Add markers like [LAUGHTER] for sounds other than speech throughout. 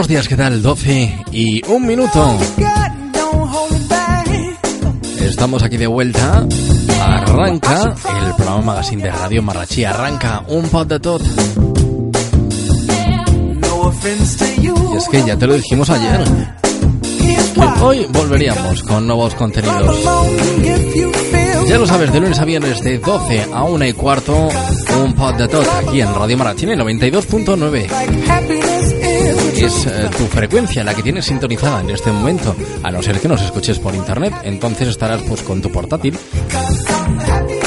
Buenos días, ¿qué tal? 12 y un minuto. Estamos aquí de vuelta. Arranca el programa Magazine de Radio Marrachí. Arranca un pod de tot. Y es que ya te lo dijimos ayer. Que hoy volveríamos con nuevos contenidos. Ya lo sabes, de lunes a viernes de 12 a 1 y cuarto, un pod de tot aquí en Radio Marrachí 92.9 es eh, tu frecuencia la que tienes sintonizada en este momento, a no ser que nos escuches por internet, entonces estarás pues con tu portátil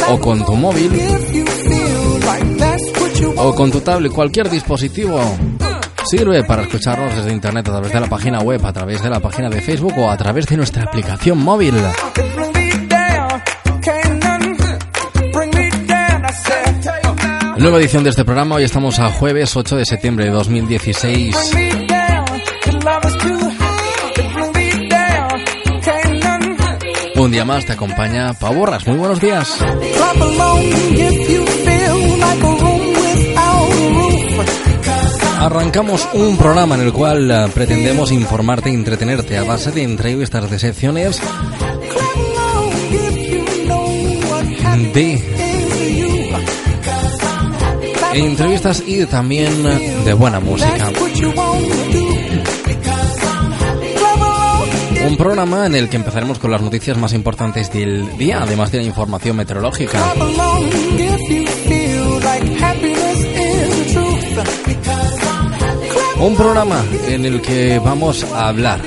o con tu móvil o con tu tablet, cualquier dispositivo sirve para escucharnos desde internet a través de la página web, a través de la página de Facebook o a través de nuestra aplicación móvil. Nueva edición de este programa, hoy estamos a jueves 8 de septiembre de 2016. Un día más te acompaña Pavorras. Muy buenos días. Arrancamos un programa en el cual eh, pretendemos informarte e entretenerte a base de entrevistas de secciones de entrevistas y también de buena música. Un programa en el que empezaremos con las noticias más importantes del día, además de la información meteorológica. Un programa en el que vamos a hablar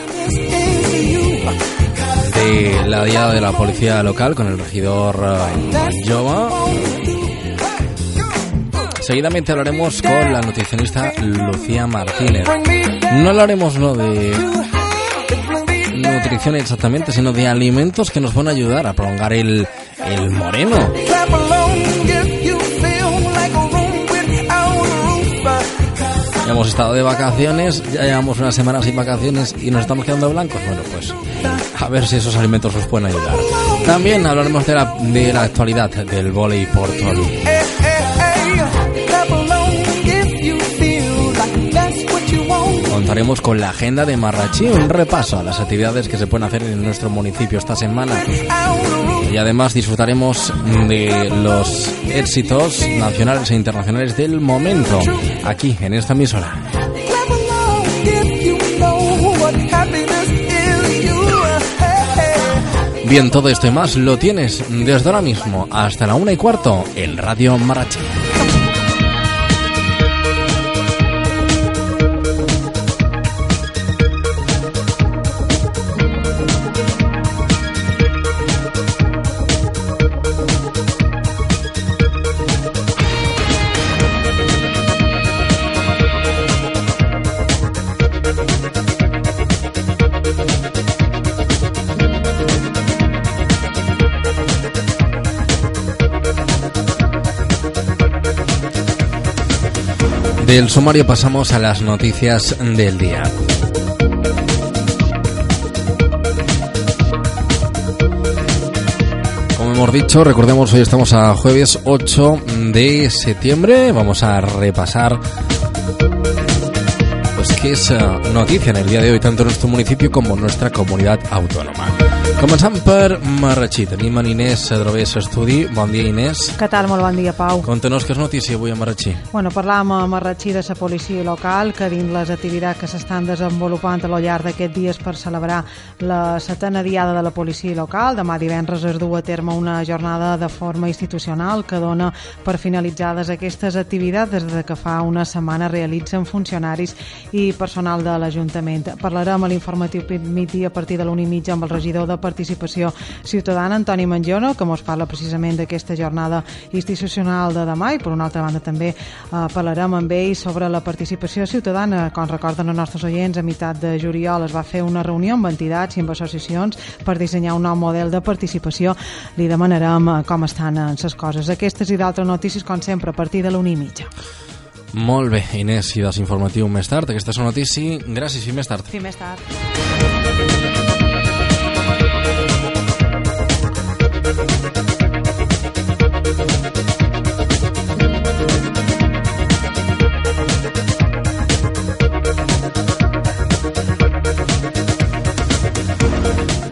de la diada de la policía local con el regidor uh, Jova. Seguidamente hablaremos con la nutricionista Lucía Martínez. No hablaremos no de nutrición exactamente, sino de alimentos que nos van a ayudar a prolongar el, el moreno. Hemos estado de vacaciones, ya llevamos una semana sin vacaciones y nos estamos quedando blancos. Bueno, pues a ver si esos alimentos nos pueden ayudar. También hablaremos de la, de la actualidad del volei portol. Contaremos con la agenda de Marrachí, un repaso a las actividades que se pueden hacer en nuestro municipio esta semana. Y además disfrutaremos de los éxitos nacionales e internacionales del momento, aquí en esta emisora. Bien, todo esto y más lo tienes desde ahora mismo hasta la una y cuarto en Radio Marrachí. Del sumario pasamos a las noticias del día. Como hemos dicho, recordemos hoy estamos a jueves 8 de septiembre. Vamos a repasar pues qué es eh, noticia en el día de hoy tanto en nuestro municipio como en nuestra comunidad autónoma. Començant per Marratxí. Tenim en Inés Adrovés Estudi. Bon dia, Inés. Què tal? Molt bon dia, Pau. Conta-nos què és notícia avui a Marratxí. Bueno, parlàvem a Marratxí de la policia local, que dins les activitats que s'estan desenvolupant a lo llarg d'aquests dies per celebrar la setena diada de la policia local, demà divendres es du a terme una jornada de forma institucional que dona per finalitzades aquestes activitats des de que fa una setmana realitzen funcionaris i personal de l'Ajuntament. Parlarem a l'informatiu migdia a partir de l'una i mitja amb el regidor de Participació Ciutadana, Antoni Mangione, que ens parla precisament d'aquesta jornada institucional de demà i per una altra banda també eh, parlarem amb ell sobre la participació ciutadana. Com recorden els nostres oients, a meitat de juliol es va fer una reunió amb entitats i amb associacions per dissenyar un nou model de participació. Li demanarem eh, com estan les coses. Aquestes i d'altres notícies, com sempre, a partir de l'una i mitja. Molt bé, Inés, i des informatiu més tard. Aquesta és una notícia. Gràcies, i més tard. Sí, més tard.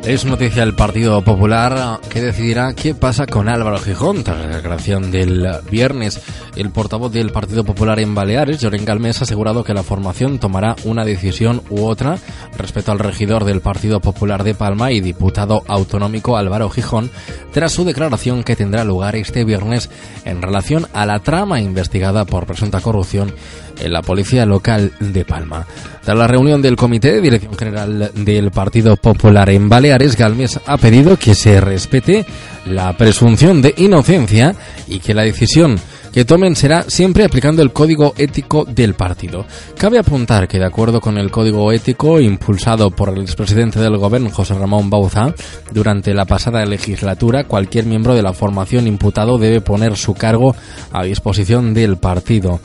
Es noticia del Partido Popular que decidirá qué pasa con Álvaro Gijón tras la declaración del viernes. El portavoz del Partido Popular en Baleares, Lloren Galmés, ha asegurado que la formación tomará una decisión u otra respecto al regidor del Partido Popular de Palma y diputado autonómico Álvaro Gijón tras su declaración que tendrá lugar este viernes en relación a la trama investigada por presunta corrupción en la policía local de Palma. Tras la reunión del Comité de Dirección General del Partido Popular en Baleares, Galmes ha pedido que se respete la presunción de inocencia y que la decisión que tomen será siempre aplicando el código ético del partido. Cabe apuntar que de acuerdo con el código ético impulsado por el expresidente del gobierno José Ramón Bauza, durante la pasada legislatura cualquier miembro de la formación imputado debe poner su cargo a disposición del partido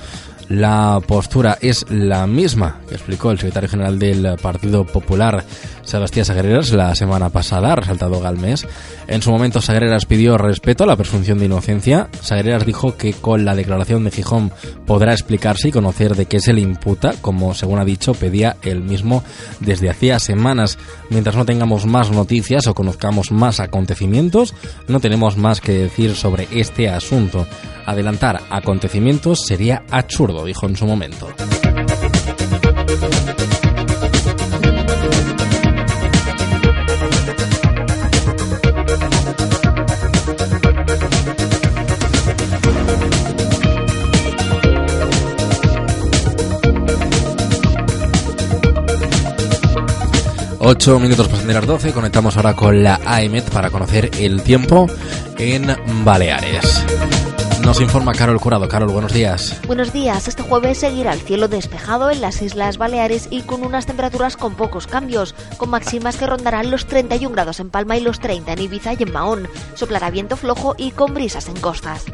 la postura es la misma que explicó el secretario general del Partido Popular, Sebastián Sagreras, la semana pasada, resaltado Galmés. En su momento, Sagreras pidió respeto a la presunción de inocencia. Sagreras dijo que con la declaración de Gijón podrá explicarse y conocer de qué se le imputa, como según ha dicho, pedía él mismo desde hacía semanas. Mientras no tengamos más noticias o conozcamos más acontecimientos, no tenemos más que decir sobre este asunto. Adelantar acontecimientos sería absurdo, dijo en su momento. Ocho minutos pasan de las 12, conectamos ahora con la AEMET para conocer el tiempo en Baleares. Nos informa Carol Curado. Carol, buenos días. Buenos días. Este jueves seguirá el cielo despejado en las Islas Baleares y con unas temperaturas con pocos cambios, con máximas que rondarán los 31 grados en Palma y los 30 en Ibiza y en Mahón. Soplará viento flojo y con brisas en costas.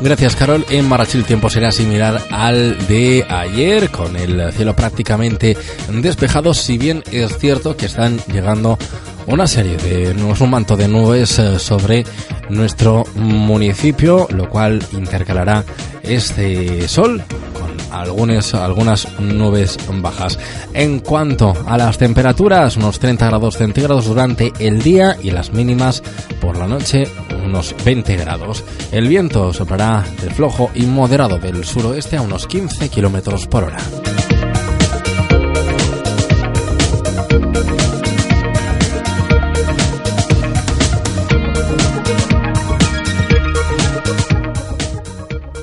Gracias, Carol. En Marachil el tiempo será similar al de ayer, con el cielo prácticamente despejado, si bien es cierto que están llegando una serie de un manto de nubes eh, sobre nuestro municipio, lo cual intercalará este sol con algunas, algunas nubes bajas. En cuanto a las temperaturas, unos 30 grados centígrados durante el día y las mínimas por la noche unos 20 grados. El viento soplará de flojo y moderado del suroeste a unos 15 kilómetros por hora.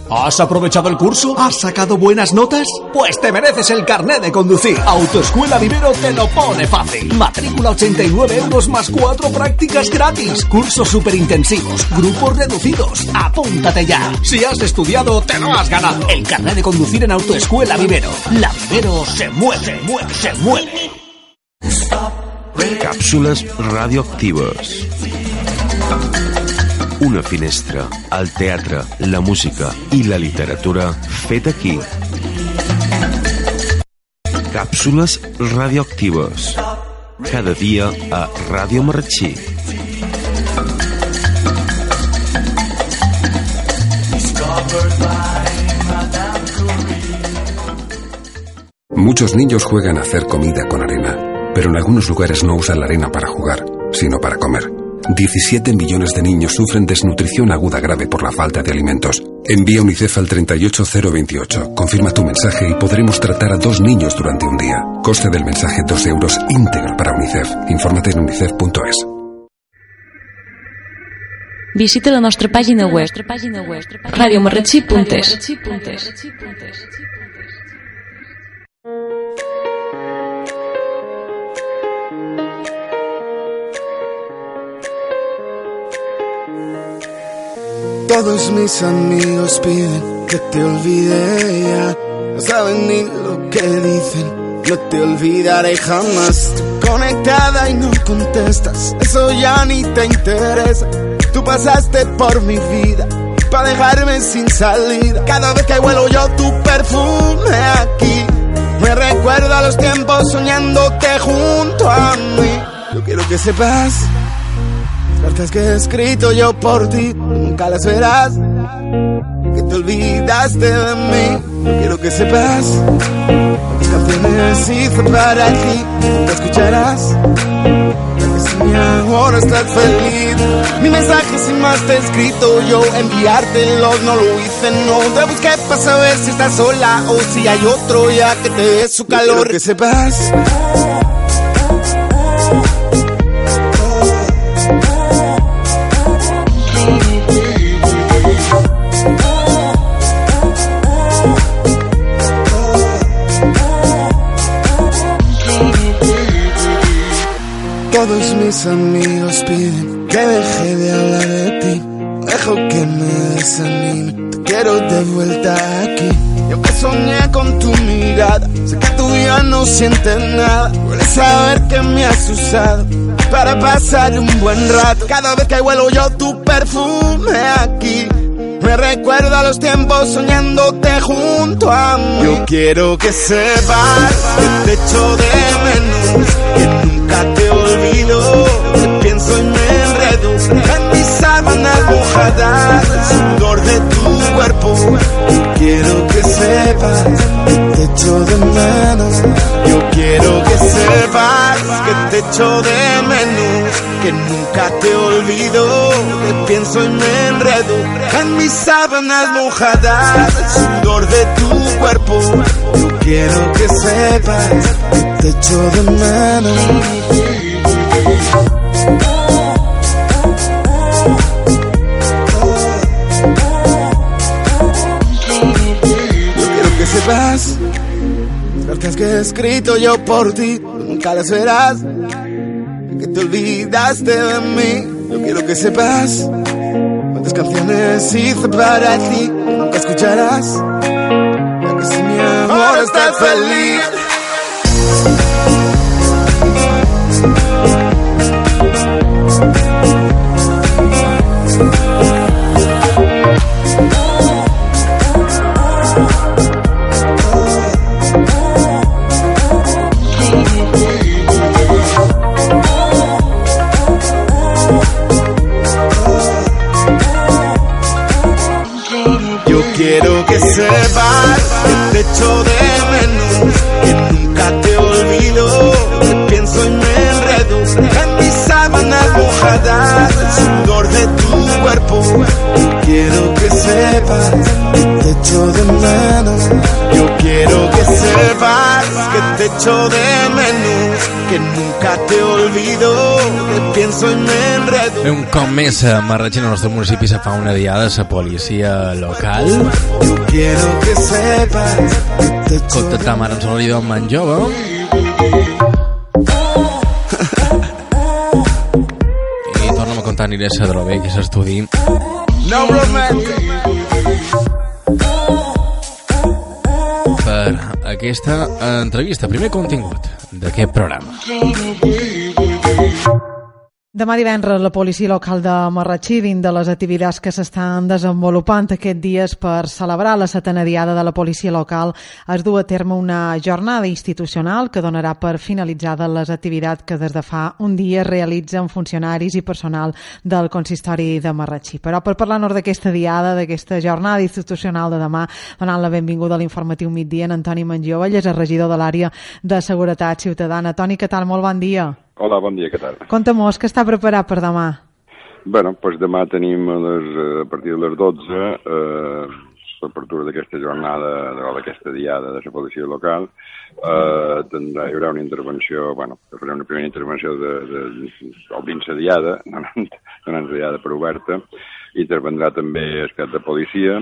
¿Has aprovechado el curso? ¿Has sacado buenas notas? Pues te mereces el carnet de conducir. Autoescuela Vivero te lo pone fácil. Matrícula 89 euros más 4 prácticas gratis. Cursos superintensivos, grupos reducidos. Apúntate ya. Si has estudiado, te lo has ganado. El carnet de conducir en Autoescuela Vivero. La Vivero se mueve, mueve, se mueve. Cápsulas radioactivas una finestra al teatre, la música i la literatura fet aquí. Càpsules radioactives. Cada dia a Ràdio Marratxí. Muchos niños juegan a hacer comida con arena, pero en algunos lugares no usan la arena para jugar, sino para comer. 17 millones de niños sufren desnutrición aguda grave por la falta de alimentos. Envía UNICEF al 38028. Confirma tu mensaje y podremos tratar a dos niños durante un día. Coste del mensaje 2 euros íntegro para UNICEF. Infórmate en unicef.es. Visita la nuestra página web radiomarratxí.es. Todos mis amigos piden que te olvide ya. No saben ni lo que dicen. No te olvidaré jamás. conectada y no contestas. Eso ya ni te interesa. Tú pasaste por mi vida para dejarme sin salida. Cada vez que huelo yo tu perfume aquí, me recuerda los tiempos soñándote junto a mí. Yo quiero que sepas cartas que he escrito yo por ti, las verás. Que te olvidaste de mí, quiero que sepas Cuántas canciones hice para ti, ¿te escucharás? Si ahora estás feliz, mi mensaje sin más te he escrito yo, enviártelo no lo hice, no te busqué para saber si estás sola o si hay otro ya que te dé su calor. que sepas Todos mis amigos piden que deje de hablar de ti. Dejo que me desanime. Te quiero de vuelta aquí. Yo que soñé con tu mirada. Sé que tú ya no sientes nada. Puedes saber que me has usado para pasar un buen rato. Cada vez que huelo yo tu perfume aquí. Me recuerda los tiempos soñándote junto a mí. Yo quiero que sepas que te echo de menos, que nunca te pienso y me enredo en mis sábanas mojadas, el sudor de tu cuerpo. Quiero que sepas te echo de menos. Yo quiero que sepas que te echo de menos, que nunca te olvido. Que pienso y me enredo en mis sábanas mojadas, el sudor de tu cuerpo. Yo quiero que sepas que te echo de menos. Yo quiero que sepas las cartas que he escrito yo por ti, nunca las verás. Que te olvidaste de mí. Yo quiero que sepas cuántas canciones hice para ti, nunca escucharás. Ya que si mi amor está feliz. Que te echo de menos, que nunca te olvido, que pienso y me enredo en mis sábanas mojadas, el sudor de tu cuerpo. Yo quiero que sepas que te echo de menos. Yo quiero que sepas que te echo de menos, que nunca te olvido, que pienso me enredo. Un cop més a Marratxí, al nostre municipi, se fa una diada a la policia local. Yo quiero que sepas que te echo Contactam ara amb en jove. I torna'm a contar aniré a Sadrové, que és estudi. No romantic. Aquesta entrevista, primer contingut d'aquest programa. Demà divendres la policia local de Marratxí, dins de les activitats que s'estan desenvolupant aquests dies per celebrar la setena diada de la policia local, es du a terme una jornada institucional que donarà per finalitzada les activitats que des de fa un dia realitzen funcionaris i personal del consistori de Marratxí. Però per parlar-nos d'aquesta diada, d'aquesta jornada institucional de demà, donant la benvinguda a l'informatiu migdia en Antoni ell és el regidor de l'àrea de Seguretat Ciutadana. Toni, què tal? Molt bon dia. Hola, bon dia, què tal? Conta'm-nos què està preparat per demà. Bé, doncs demà tenim a, les, a partir de les 12 eh, l'apertura d'aquesta jornada, d'aquesta diada de la policia local. Eh, tindrà, hi haurà una intervenció, bueno, farà una primera intervenció de, de, dins la diada, donant, donant la diada per oberta, intervendrà també el cap de policia,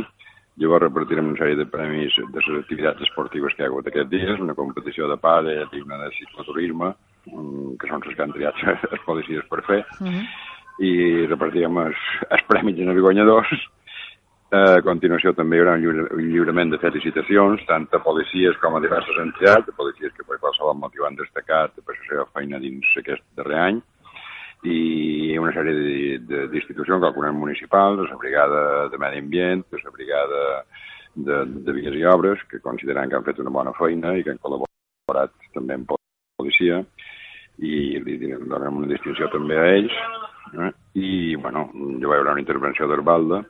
Llavors repartirem una sèrie de premis de les activitats esportives que hi ha hagut aquests dies, una competició de pàdel i una de cicloturisme, que són les que han triat els policies per fer, i repartirem els, els premis en els guanyadors. Eh, a continuació també hi haurà un, lliure, un lliurament de felicitacions, tant a policies com a diverses entitats, a policies que per qualsevol motiu han destacat per la seva feina dins aquest darrer any, i una sèrie de- de- d'institucions, algunes municipals, la brigada de medi ambient, la brigada de, de vies i obres, que consideren que han fet una bona feina i que han col·laborat també amb policia, i li donem una distinció també a ells. Eh? I, bueno, hi va haurà una intervenció d'Herbalda,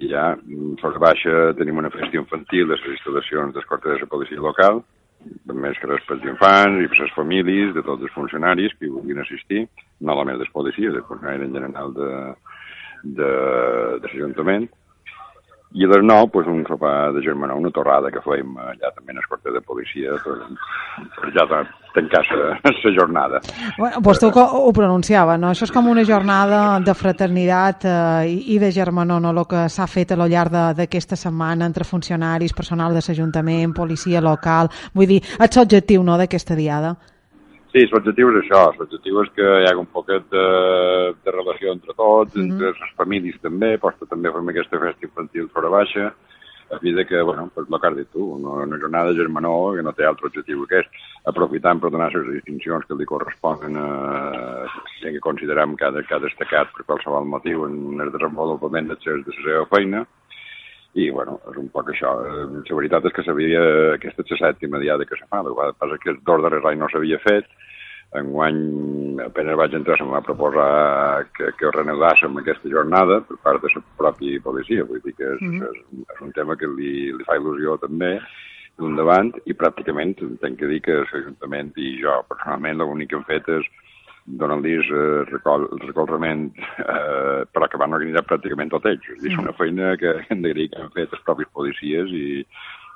i ja, mm, sobre baixa, tenim una festa infantil de les instal·lacions d'escorta de la policia local, més que res pels infants i per les famílies de tots els funcionaris que hi vulguin assistir, no només dels policies, dels funcionaris en general de, de, de l'Ajuntament, i a les 9, pues, un sopar de germana, una torrada que fèiem allà també en el quarter de policia per, per ja tancar la [LAUGHS] jornada. Bueno, pues tu ho pronunciava, no? Això és com una jornada de fraternitat eh, i de germanor, no? El que s'ha fet a lo llarg d'aquesta setmana entre funcionaris, personal de l'Ajuntament, policia local... Vull dir, és l'objectiu, no?, d'aquesta diada. Sí, l'objectiu és això, l'objectiu és que hi hagi un poquet de, de relació entre tots, mm -hmm. entre les famílies també, posta també fem aquesta festa infantil fora baixa, a fi de que, bueno, pues el que has dit tu, una, una jornada germanor que no té altre objectiu que aquest, aprofitant per donar les distincions que li corresponen a gent que considerem que ha, que ha destacat per qualsevol motiu en el desenvolupament de la seva feina, i, bueno, és un poc això. Eh, la veritat és que sabia aquesta la sèptima diada que se fa, el que passa que dos darrers anys no s'havia fet, enguany apenas vaig entrar se em va proposar que, que reanudàssim aquesta jornada per part de la pròpia policia, vull dir que és, mm -hmm. és, és un tema que li, li fa il·lusió també d'un davant i pràcticament tenc que dir que l'Ajuntament i jo personalment l'únic que hem fet és donant-los eh, recol, el recolzament, eh, però que van organitzar pràcticament tot ells. És, una feina que hem de dir que han fet els propis policies i,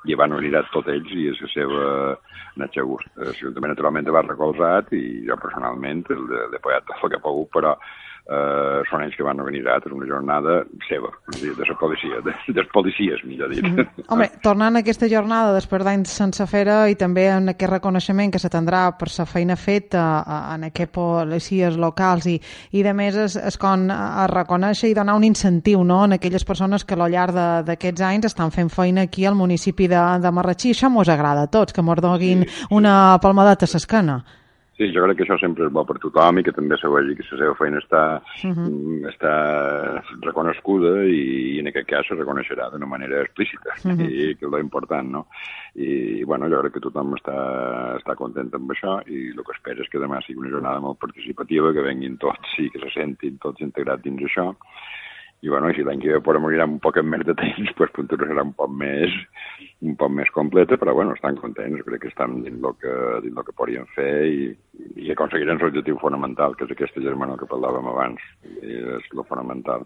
i van organitzar tot ells i és la seva el seu gust. L'Ajuntament naturalment va recolzat i jo personalment l'he apoyat tot el que he pogut, però eh, són ells que van organitzar una jornada seva, de la policia, de, dels policies, millor dit. Mm -hmm. Home, tornant a aquesta jornada després d'anys sense fer i també en aquest reconeixement que s'atendrà per la feina feta en aquests policies locals i, i de més es, es con a reconèixer i donar un incentiu no, en aquelles persones que al llarg d'aquests anys estan fent feina aquí al municipi de, de Marratxí. Això mos agrada a tots, que mos sí, sí. una palmadeta a l'esquena. Sí, jo crec que això sempre és bo per tothom i que també se vegi que la seva feina està, uh mhm. -huh. està reconeguda i, i en aquest cas se reconeixerà d'una manera explícita, uh -huh. i que és important, no? I, bueno, jo crec que tothom està, està content amb això i el que espero és que demà sigui una jornada molt participativa, que venguin tots i que se sentin tots integrats dins això i bueno, si l'any que ve podem mirar un poc més de temps, [LAUGHS] pues, potser serà un poc més, un poc més completa, però bueno, estan contents, crec que estan dins el que, dins el que podien fer i, i aconseguiran l'objectiu fonamental, que és aquesta germana que parlàvem abans, i és el fonamental.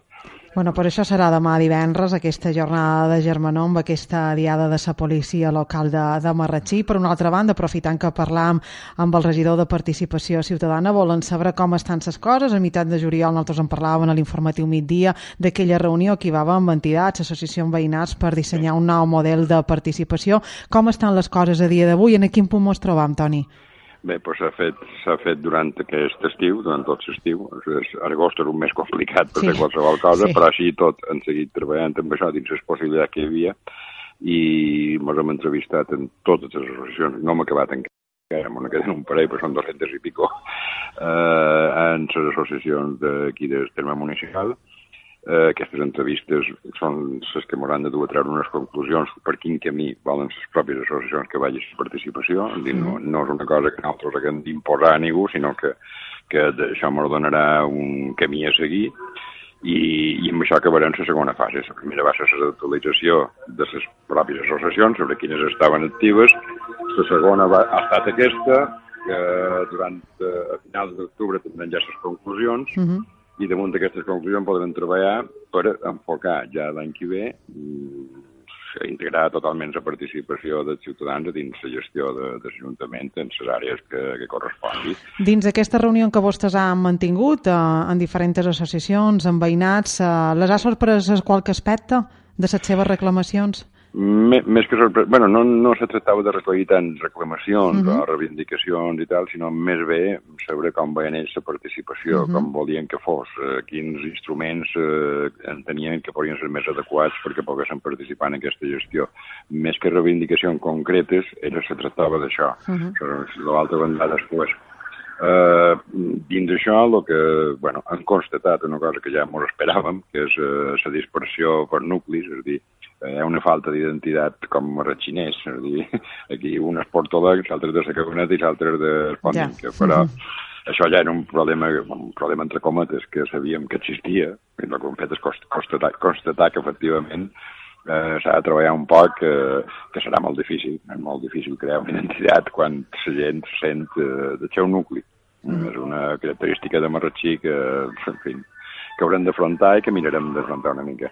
Bueno, per això serà demà divendres aquesta jornada de germanor amb aquesta diada de la policia local de, de Marratxí. Per una altra banda, aprofitant que parlam amb el regidor de Participació Ciutadana, volen saber com estan les coses. A meitat de juliol nosaltres en parlàvem a l'informatiu migdia d'aquella reunió que hi va amb entitats, associacions veïnats per dissenyar un nou model de participació. Com estan les coses a dia d'avui? En quin punt ens trobam, Toni? Bé, doncs s'ha fet, fet durant aquest estiu, durant tot l'estiu. Agost és un més complicat per sí. fer qualsevol cosa, sí. però així tot hem seguit treballant amb això dins les possibilitats que hi havia i ens hem entrevistat en totes les associacions. No hem acabat encara, me queden un parell, però són 200 i pico, eh, en les associacions d'aquí del terme municipal Eh, aquestes entrevistes són les que m'hauran de dur a treure unes conclusions per quin camí volen les pròpies associacions que vagin a participació. Dir, no, mm. no és una cosa que nosaltres haguem d'imposar a ningú, sinó que, que això m'ho donarà un camí a seguir i, i amb això acabarem la segona fase. La primera va ser l'actualització de les pròpies associacions sobre quines estaven actives. La segona va, ha estat aquesta, que durant eh, a finals d'octubre tindrem ja les conclusions, mm -hmm i damunt d'aquestes conclusions podrem treballar per enfocar ja l'any que ve mm, integrar totalment la participació dels ciutadans dins la gestió de, de l'Ajuntament en les àrees que, que correspongui. Dins aquesta reunió que vostès han mantingut eh, en diferents associacions, en veïnats, eh, les ha sorprès qualque aspecte de les seves reclamacions? Més que sorpre... bueno, no, no se tractava de recollir tant reclamacions uh -huh. o reivindicacions i tal, sinó més bé saber com veien ells la participació, uh -huh. com volien que fos, eh, quins instruments eh, entenien que podien ser més adequats perquè poguessin participar en aquesta gestió. Més que reivindicacions concretes, era se tractava d'això. Uh -huh. L'altra banda després Eh, dins d'això, el que bueno, han constatat una cosa que ja ens esperàvem, que és eh, la dispersió per nuclis, és a dir, hi ha una falta d'identitat com a xinès, és a dir, [LAUGHS] aquí un és portolec, l'altre de la i l'altre de Sponding, ja. però mm -hmm. això ja era un problema, un problema entre cometes que sabíem que existia, i el que hem fet és constatar, constatar que efectivament eh, s'ha de treballar un poc, eh, que serà molt difícil, és molt difícil crear una identitat quan la gent se sent eh, del seu nucli. Mm. És una característica de Marratxí que, en fi, que haurem d'afrontar i que mirarem d'afrontar una mica.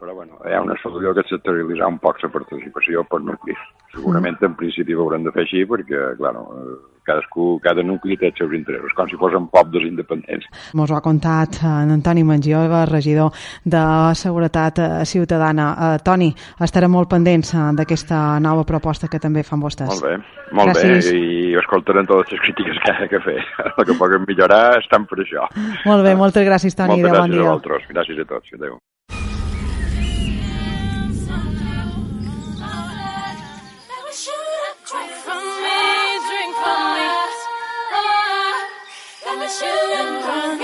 Però bueno, hi ha una solució que és un poc la participació per nuclis. Segurament en principi ho haurem de fer així perquè, clar, eh, cadascú, cada nucli té els seus interessos, com si fos un pobles independents. Mos ho ha contat eh, en Antoni Mangiova, regidor de Seguretat eh, Ciutadana. Uh, Toni, estarem molt pendents d'aquesta nova proposta que també fan vostès. Molt bé, molt Gràcies. bé, i escoltarem totes les crítiques que ha que fer. [LAUGHS] El que puguem millorar estan per això. Molt bé, moltes gràcies, Toni. Moltes gràcies bon dia. a vosaltres. Gràcies a tots. Adéu. Todos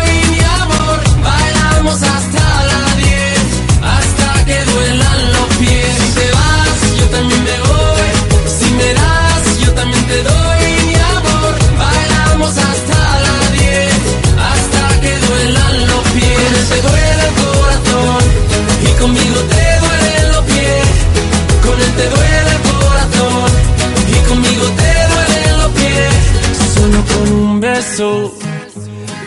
Hasta la 10, hasta que duelan los pies. Si te vas, yo también me voy. Si me das, yo también te doy mi amor. Bailamos hasta la 10, hasta que duelan los pies. Te duele el corazón y conmigo te duelen los pies. Con él te duele el corazón y conmigo te duelen los pies. Solo con un beso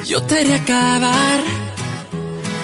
yo te haré acabar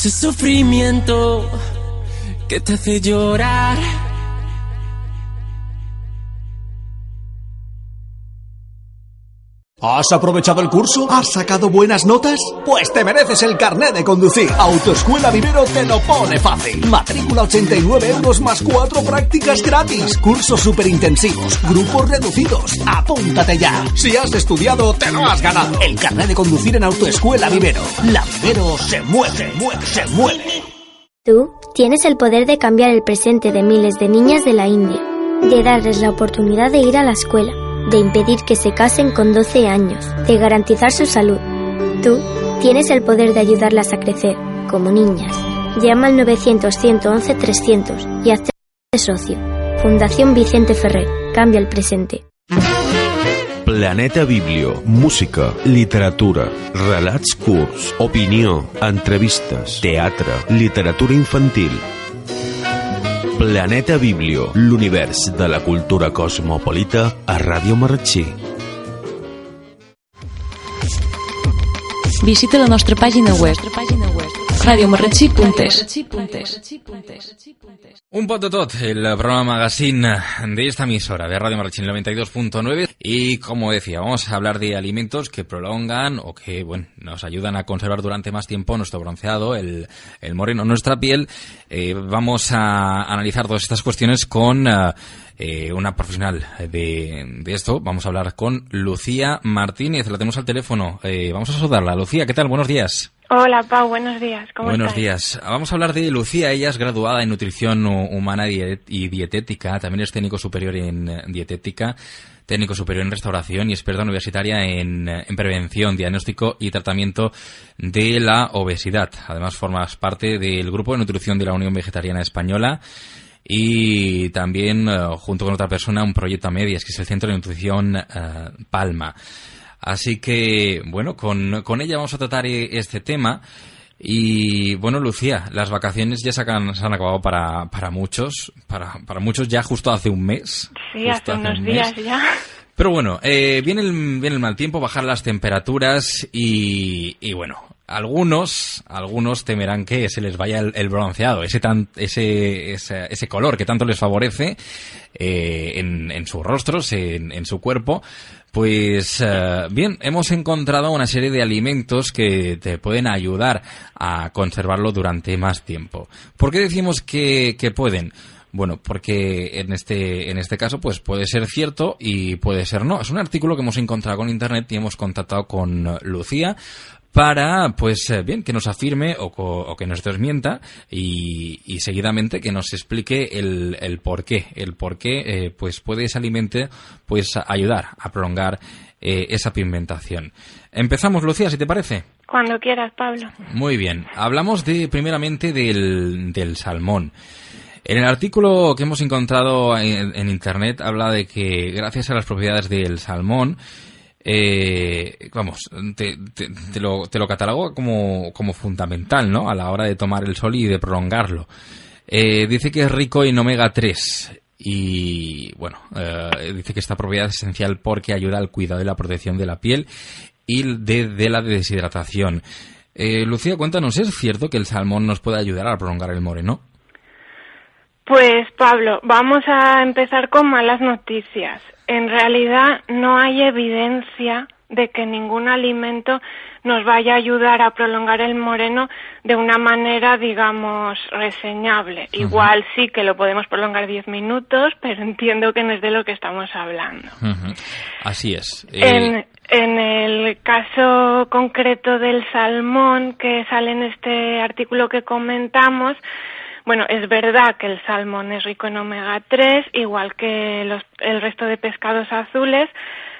ese sufrimiento que te hace llorar. ¿Has aprovechado el curso? ¿Has sacado buenas notas? Pues te mereces el carnet de conducir. Autoescuela Vivero te lo pone fácil. Matrícula 89 euros más 4 prácticas gratis. Cursos superintensivos, grupos reducidos. Apúntate ya. Si has estudiado, te lo has ganado. El carnet de conducir en Autoescuela Vivero. La Vivero se mueve, mueve, se mueve. Tú tienes el poder de cambiar el presente de miles de niñas de la India, de darles la oportunidad de ir a la escuela, de impedir que se casen con 12 años, de garantizar su salud. Tú tienes el poder de ayudarlas a crecer, como niñas. Llama al 900-111-300 y hazte socio. Fundación Vicente Ferrer. Cambia el presente. Planeta Biblio, música, literatura, relats curts, opinió, entrevistes, teatre, literatura infantil. Planeta Biblio, l'univers de la cultura cosmopolita a Ràdio Marratxí. Visita la nostra pàgina web radiomarratxí.es Un pot de el programa magazine de esta emisora de Radio Marrachín 92.9 y como decía, vamos a hablar de alimentos que prolongan o que, bueno, nos ayudan a conservar durante más tiempo nuestro bronceado, el, el moreno, nuestra piel. Eh, vamos a analizar todas estas cuestiones con eh, eh, una profesional de, de esto. Vamos a hablar con Lucía Martínez, la tenemos al teléfono. Eh, vamos a saludarla. Lucía, ¿qué tal? Buenos días. Hola, Pau, buenos días. ¿Cómo Buenos estás? días. Vamos a hablar de Lucía. Ella es graduada en nutrición hu- humana y dietética. También es técnico superior en eh, dietética, técnico superior en restauración y experta universitaria en, eh, en prevención, diagnóstico y tratamiento de la obesidad. Además, formas parte del grupo de nutrición de la Unión Vegetariana Española y también, eh, junto con otra persona, un proyecto a medias, que es el Centro de Nutrición Palma. Así que, bueno, con, con ella vamos a tratar e, este tema. Y bueno, Lucía, las vacaciones ya se han, se han acabado para, para muchos, para, para muchos ya justo hace un mes. Sí, hace unos días ya. Pero bueno, eh, viene, el, viene el mal tiempo, bajar las temperaturas y, y bueno, algunos, algunos temerán que se les vaya el, bronceado, ese, tan, ese, ese, ese, color que tanto les favorece eh, en, en, sus rostros, en, en su cuerpo. Pues eh, bien, hemos encontrado una serie de alimentos que te pueden ayudar a conservarlo durante más tiempo. ¿Por qué decimos que, que pueden? Bueno, porque en este, en este caso, pues puede ser cierto y puede ser no. Es un artículo que hemos encontrado en internet y hemos contactado con Lucía para, pues eh, bien, que nos afirme o, que nos desmienta y, y, seguidamente que nos explique el, el por qué, el por qué, eh, pues puede ese alimento, pues ayudar a prolongar eh, esa pigmentación. Empezamos, Lucía, si te parece. Cuando quieras, Pablo. Muy bien. Hablamos de, primeramente del, del salmón. En el artículo que hemos encontrado en, Internet habla de que gracias a las propiedades del salmón, eh, vamos, te, lo, te lo catalogo como, como fundamental, ¿no? A la hora de tomar el sol y de prolongarlo. Eh, dice que es rico en omega 3 y, bueno, eh, dice que esta propiedad es esencial porque ayuda al cuidado y la protección de la piel y de, la deshidratación. Lucía, cuéntanos, ¿es cierto que el salmón nos puede ayudar a prolongar el moreno? Pues Pablo, vamos a empezar con malas noticias. En realidad no hay evidencia de que ningún alimento nos vaya a ayudar a prolongar el moreno de una manera, digamos, reseñable. Igual sí que lo podemos prolongar 10 minutos, pero entiendo que no es de lo que estamos hablando. Así es. En, en el caso concreto del salmón que sale en este artículo que comentamos, bueno, es verdad que el salmón es rico en omega 3, igual que el resto de pescados azules.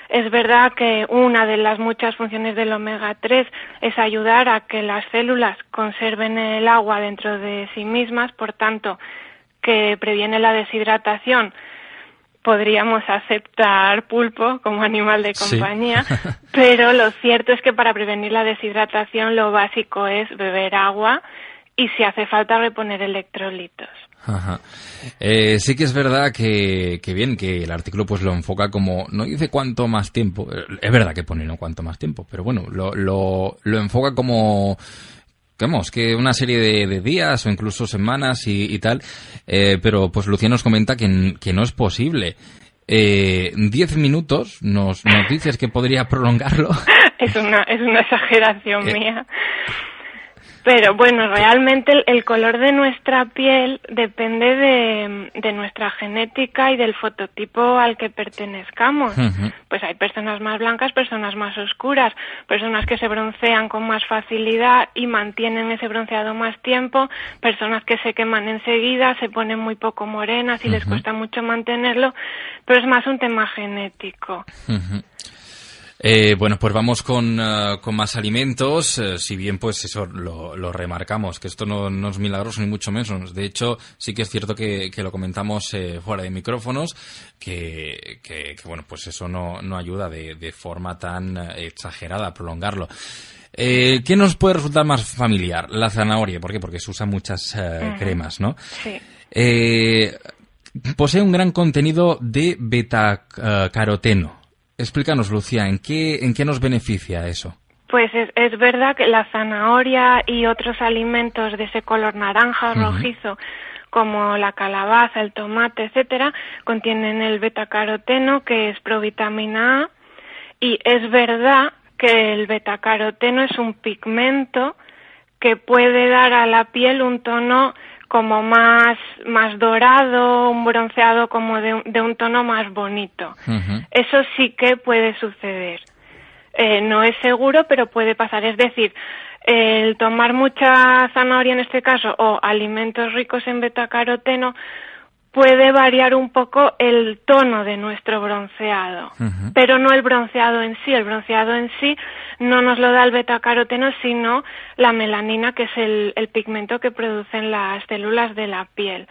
Es verdad que una de las muchas funciones del omega 3 es ayudar a que las células conserven el agua dentro de sí mismas, por tanto, que previene la deshidratación. Podríamos aceptar pulpo como animal de compañía, [LAUGHS] pero lo cierto es que para prevenir la deshidratación lo básico es beber agua y si hace falta reponer electrolitos. Ajá. Eh, sí que es verdad que, que, bien, que el artículo pues lo enfoca como, no dice cuánto más tiempo, eh, es verdad que pone no cuánto más tiempo, pero bueno, lo, lo, lo enfoca como, vamos, que una serie de, días o incluso semanas y, tal, eh, pero pues Lucía nos comenta que, que no es posible. Eh, diez minutos, nos, nos dices que podría prolongarlo. [LAUGHS] es una, es una exageración [LAUGHS] mía. Pero bueno, realmente el, color de nuestra piel depende de, nuestra genética y del fototipo al que pertenezcamos. Pues hay personas más blancas, personas más oscuras, personas que se broncean con más facilidad y mantienen ese bronceado más tiempo, personas que se queman enseguida, se ponen muy poco morenas y les cuesta mucho mantenerlo, pero es más un tema genético. Eh, bueno, pues vamos con, eh, con más alimentos, eh, si bien pues eso lo, lo remarcamos, que esto no, no, es milagroso ni mucho menos. De hecho, sí que es cierto que, que lo comentamos eh, fuera de micrófonos, que, que, que, bueno, pues eso no, no ayuda de, de forma tan exagerada a prolongarlo. Eh, ¿Qué nos puede resultar más familiar? La zanahoria, ¿por qué? Porque se usan muchas cremas, ¿no? Sí. posee un gran contenido de betacaroteno. Explícanos, Lucía, ¿en qué, ¿en qué nos beneficia eso? Pues es, es, verdad que la zanahoria y otros alimentos de ese color naranja o rojizo, como la calabaza, el tomate, etcétera, contienen el betacaroteno, que es provitamina A, y es verdad que el betacaroteno es un pigmento que puede dar a la piel un tono como más, más dorado, un bronceado como de, de un tono más bonito. Eso sí que puede suceder. Eh, no es seguro, pero puede pasar. Es decir, el tomar mucha zanahoria en este caso o alimentos ricos en betacaroteno puede variar un poco el tono de nuestro bronceado, pero no el bronceado en sí. El bronceado en sí no nos lo da el betacaroteno, sino la melanina, que es el, pigmento que producen las células de la piel.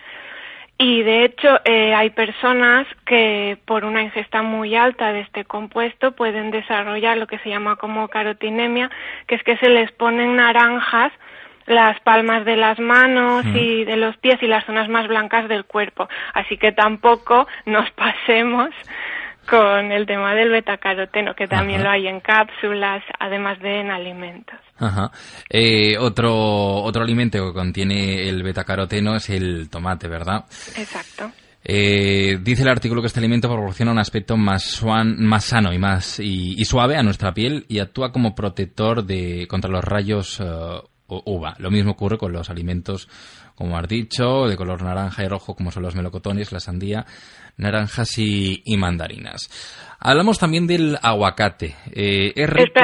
Y de hecho eh, hay personas que por una ingesta muy alta de este compuesto pueden desarrollar lo que se llama como carotinemia, que es que se les ponen naranjas las palmas de las manos y de los pies y las zonas más blancas del cuerpo. Así que tampoco nos [LAUGHS] pasemos con el tema del betacaroteno, que también lo hay en cápsulas, además de en alimentos. Ajá. Eh, otro, otro alimento que contiene el betacaroteno es el tomate, ¿verdad? Exacto. Eh, dice el artículo que este alimento proporciona un aspecto más, más sano y más y, suave a nuestra piel y actúa como protector de contra los rayos uh, uva. Lo mismo ocurre con los alimentos, como has dicho, de color naranja y rojo, como son los melocotones, la sandía, naranjas y, mandarinas. Hablamos también del aguacate. Eh,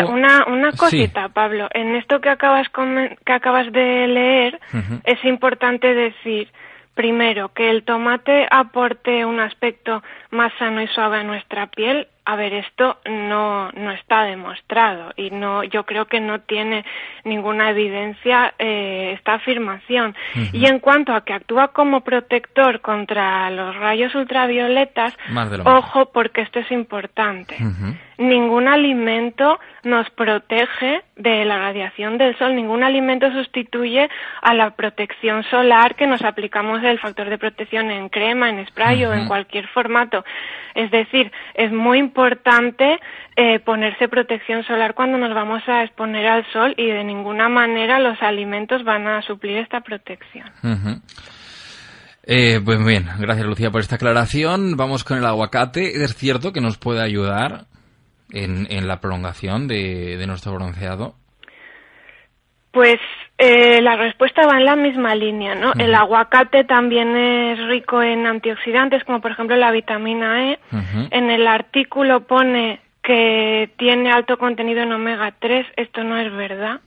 una, una cosita, Pablo. En esto que acabas, que acabas de leer, es importante decir, primero, que el tomate aporte un aspecto más sano y suave a nuestra piel a ver, esto no, no está demostrado y no, yo creo que no tiene ninguna evidencia eh, esta afirmación. Y en cuanto a que actúa como protector contra los rayos ultravioletas, ojo porque esto es importante. Ningún alimento nos protege de la radiación del sol, ningún alimento sustituye a la protección solar que nos aplicamos el factor de protección en crema, en spray o en cualquier formato. Es decir, es muy importante eh, ponerse protección solar cuando nos vamos a exponer al sol y de ninguna manera los alimentos van a suplir esta protección. Eh, pues bien, gracias Lucía por esta aclaración. Vamos con el aguacate. Es cierto que nos puede ayudar en, en la prolongación de, de nuestro bronceado. Pues eh, la respuesta va en la misma línea, ¿no? El aguacate también es rico en antioxidantes, como por ejemplo la vitamina E. En el artículo pone que tiene alto contenido en omega 3. Esto no es verdad.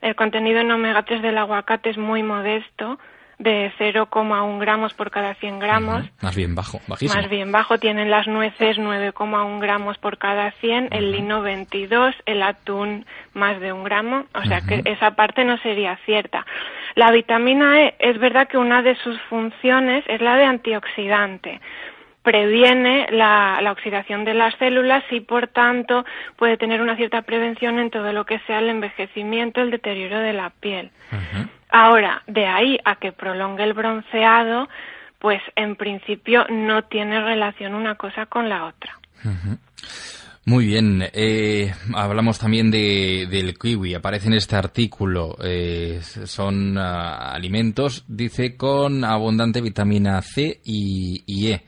El contenido en omega 3 del aguacate es muy modesto de 0,1 gramos por cada 100 gramos. Más bien bajo, bajísimo. Más bien bajo. Tienen las nueces 9,1 gramos por cada 100, el lino 22, el atún más de un gramo. O sea que esa parte no sería cierta. La vitamina E es verdad que una de sus funciones es la de antioxidante previene la, la, oxidación de las células y por tanto puede tener una cierta prevención en todo lo que sea el envejecimiento, el deterioro de la piel. Ahora, de ahí a que prolongue el bronceado, pues en principio no tiene relación una cosa con la otra. Muy bien, eh, hablamos también de, del kiwi, aparece en este artículo, eh, son ah, alimentos, dice, con abundante vitamina C y, E,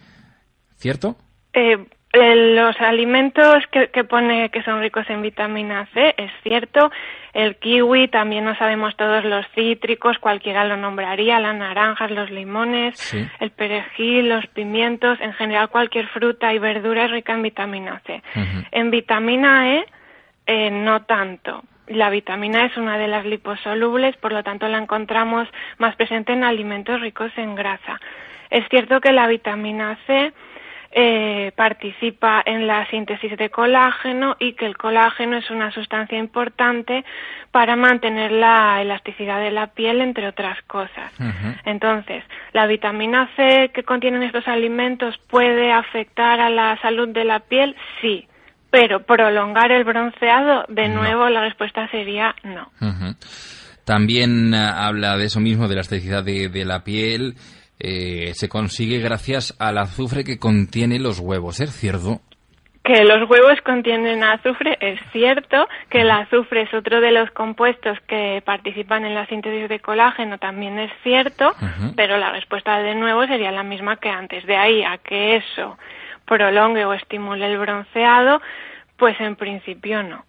¿cierto? Eh, los alimentos que, que, pone que son ricos en vitamina C, es cierto. El kiwi, también no sabemos todos los cítricos, cualquiera lo nombraría, las naranjas, los limones, el perejil, los pimientos, en general cualquier fruta y verdura es rica en vitamina C. En vitamina E, eh, no tanto. La vitamina E es una de las liposolubles, por lo tanto la encontramos más presente en alimentos ricos en grasa. Es cierto que la vitamina C eh, participa en la síntesis de colágeno y que el colágeno es una sustancia importante para mantener la elasticidad de la piel, entre otras cosas. Entonces, la vitamina C que contienen estos alimentos puede afectar a la salud de la piel, sí. Pero prolongar el bronceado, de nuevo, la respuesta sería no. También eh, habla de eso mismo, de la elasticidad de la piel eh, se consigue gracias al azufre que contiene los huevos, ¿es cierto? Que los huevos contienen azufre, es cierto, que el azufre es otro de los compuestos que participan en la síntesis de colágeno, también es cierto, pero la respuesta de nuevo sería la misma que antes. De ahí a que eso prolongue o estimule el bronceado, pues en principio no.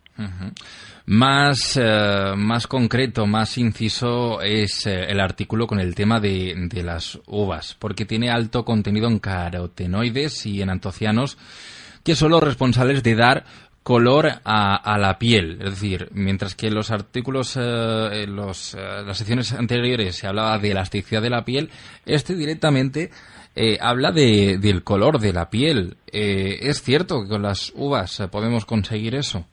Más, eh, más concreto, más inciso es eh, el artículo con el tema de, de, las uvas, porque tiene alto contenido en carotenoides y en antocianos, que son los responsables de dar color a, a la piel. Es decir, mientras que en los artículos, eh, las secciones anteriores se hablaba de elasticidad de la piel, este directamente habla de, del color de la piel. ¿Es cierto que con las uvas podemos conseguir eso?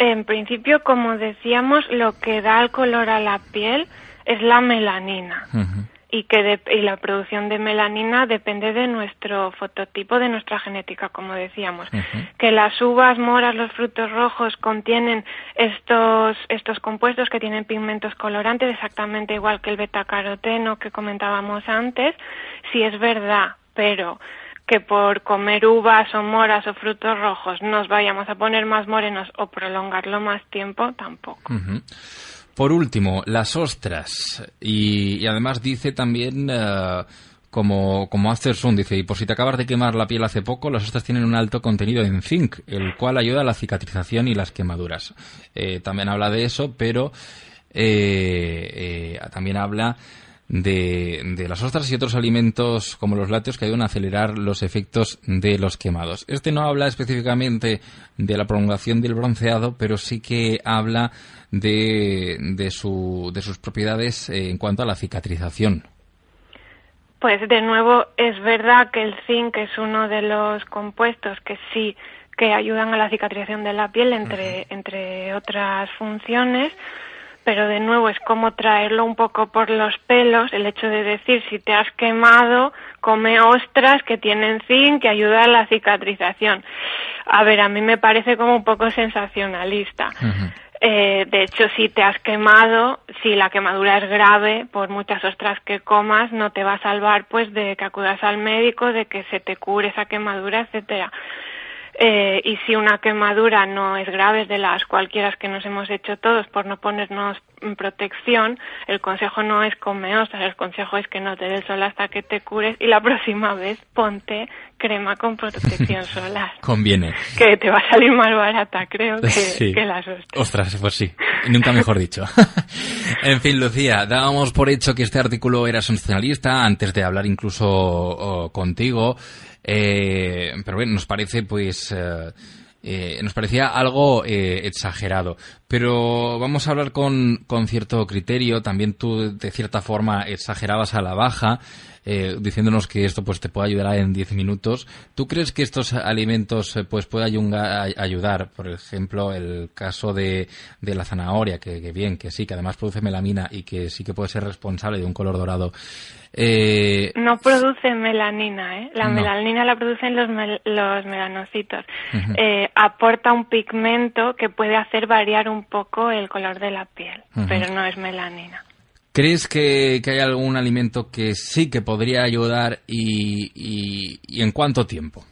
En principio, como decíamos, lo que da el color a la piel es la melanina. y que y la producción de melanina depende de nuestro fototipo, de nuestra genética, como decíamos. Que las uvas, moras, los frutos rojos contienen estos, estos compuestos que tienen pigmentos colorantes, exactamente igual que el betacaroteno que comentábamos antes, si es verdad, pero que por comer uvas o moras o frutos rojos nos vayamos a poner más morenos o prolongarlo más tiempo, tampoco. Por último, las ostras. Y, además dice también, uh, como, como Sun, dice, y por si te acabas de quemar la piel hace poco, las ostras tienen un alto contenido en zinc, el cual ayuda a la cicatrización y las quemaduras. Eh, también habla de eso, pero eh, eh, también habla de, de, las ostras y otros alimentos como los lácteos que ayudan a acelerar los efectos de los quemados. Este no habla específicamente de la prolongación del bronceado, pero sí que habla de, de, su, de sus propiedades en cuanto a la cicatrización. Pues de nuevo es verdad que el zinc es uno de los compuestos que sí que ayudan a la cicatrización de la piel entre, entre otras funciones pero de nuevo es como traerlo un poco por los pelos, el hecho de decir si te has quemado, come ostras que tienen zinc que ayuda a la cicatrización. A ver, a mí me parece como un poco sensacionalista. Eh, de hecho, si te has quemado, si la quemadura es grave, por muchas ostras que comas, no te va a salvar pues de que acudas al médico, de que se te cure esa quemadura, etcétera. Eh, y si una quemadura no es grave, de las cualquiera que nos hemos hecho todos por no ponernos protección, el consejo no es come ostras, el consejo es que no te des sol hasta que te cures y la próxima vez ponte crema con protección [LAUGHS] solar. Conviene. Que te va a salir más barata, creo, que, [LAUGHS] que las ostras. Ostras, pues sí, nunca mejor dicho. [LAUGHS] en fin, Lucía, dábamos por hecho que este artículo era sensacionalista antes de hablar incluso oh, contigo. Eh, pero bueno, nos parece pues... Eh, eh, nos parecía algo exagerado. Pero vamos a hablar con, con, cierto criterio. También tú, de cierta forma, exagerabas a la baja, diciéndonos que esto pues te puede ayudar en 10 minutos. ¿Tú crees que estos alimentos pues puede ayudar? Por ejemplo, el caso de, de la zanahoria, que, que, bien, que sí, que además produce melamina y que sí que puede ser responsable de un color dorado. Eh, no produce melanina, ¿eh? La melanina la producen los, los melanocitos. eh, aporta un pigmento que puede hacer variar un poco el color de la piel, pero no es melanina. ¿Crees que, que, hay algún alimento que sí que podría ayudar y, y en cuánto tiempo?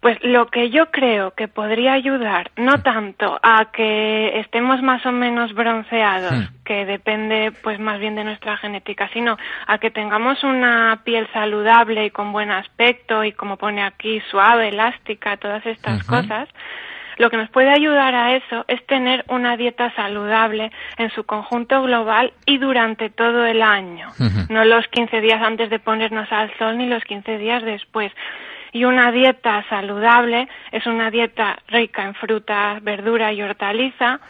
Pues lo que yo creo que podría ayudar, no tanto a que estemos más o menos bronceados, hmm. que depende pues más bien de nuestra genética, sino a que tengamos una piel saludable y con buen aspecto y como pone aquí suave, elástica, todas estas cosas. Lo que nos puede ayudar a eso es tener una dieta saludable en su conjunto global y durante todo el año, no los 15 días antes de ponernos al sol ni los 15 días después y una dieta saludable es una dieta rica en fruta, verdura y hortaliza,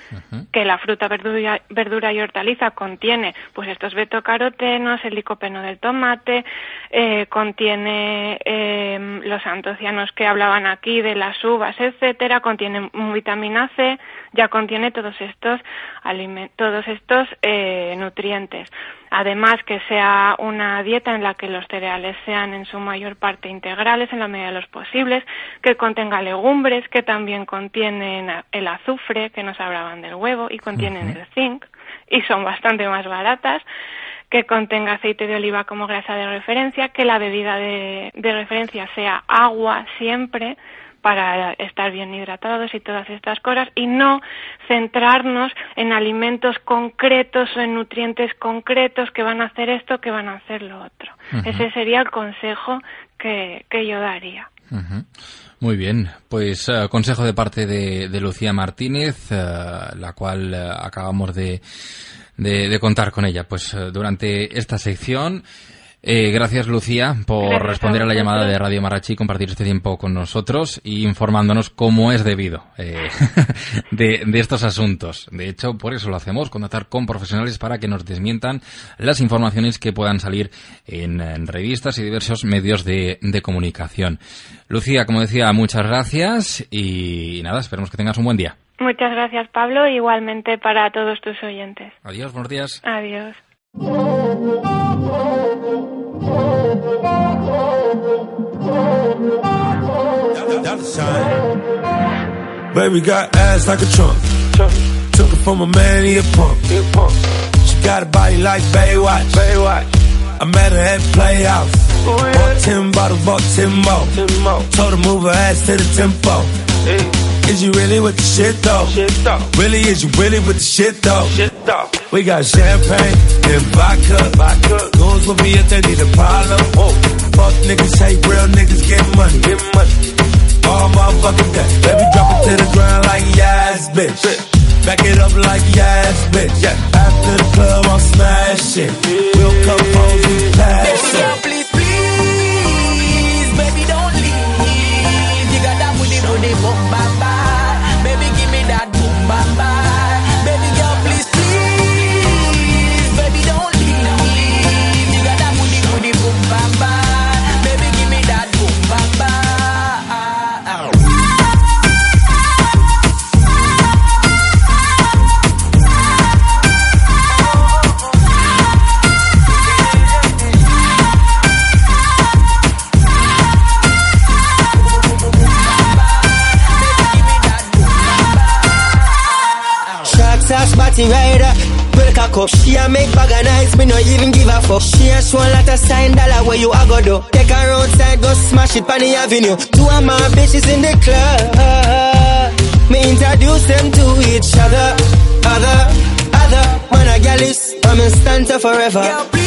que la fruta, verdura, verdura, y hortaliza contiene pues estos betocarotenos, el licopeno del tomate, eh, contiene eh, los antocianos que hablaban aquí de las uvas, etcétera, contiene vitamina C, ya contiene todos estos todos estos eh, nutrientes. Además, que sea una dieta en la que los cereales sean en su mayor parte integrales en la medida de los posibles, que contenga legumbres, que también contienen el azufre, que nos hablaban del huevo, y contienen el zinc, y son bastante más baratas que contenga aceite de oliva como grasa de referencia, que la bebida de referencia sea agua siempre, para estar bien hidratados y todas estas cosas y no centrarnos en alimentos concretos o en nutrientes concretos que van a hacer esto, que van a hacer lo otro. Ese sería el consejo que, que yo daría. Muy bien, pues eh, consejo de parte de, Lucía Martínez, eh, la cual eh, acabamos de, de, contar con ella pues durante esta sección. Eh, gracias, Lucía, por responder a, la llamada de Radio Marachi y compartir este tiempo con nosotros y informándonos cómo es debido eh, [LAUGHS] de, estos asuntos. De hecho, por eso lo hacemos, contactar con profesionales para que nos desmientan las informaciones que puedan salir en, revistas y diversos medios de, de, comunicación. Lucía, como decía, muchas gracias y nada, esperemos que tengas un buen día. Muchas gracias, Pablo, igualmente para todos tus oyentes. Adiós, buenos días. Adiós. Baby got ass like a trunk. Took it from a man, he a punk. She got a body like Baywatch. Baywatch. I met her at Playhouse. Bought ten bottles, bought ten more. Told her move her ass to the tempo. Is you really with the shit though? Really, is you really with the shit though? We got champagne and vodka. vodka. Goons with me if they need a problem. Whoa. Fuck niggas, hate real niggas, get money. Get money. All motherfucking day. Baby, drop it to the ground like yes, bitch. Back it up like yes, bitch. Yeah. After the club, I'm smashing. We'll come home, we pass Baby A cup, she a make bag of nice, me no even give a fuck. She a show lot of sign dollar where you a go do. Take her outside, go smash it on the avenue. Two of my bitches in the club. Me introduce them to each other, other, other. Man a gal is, I'm in stanza forever.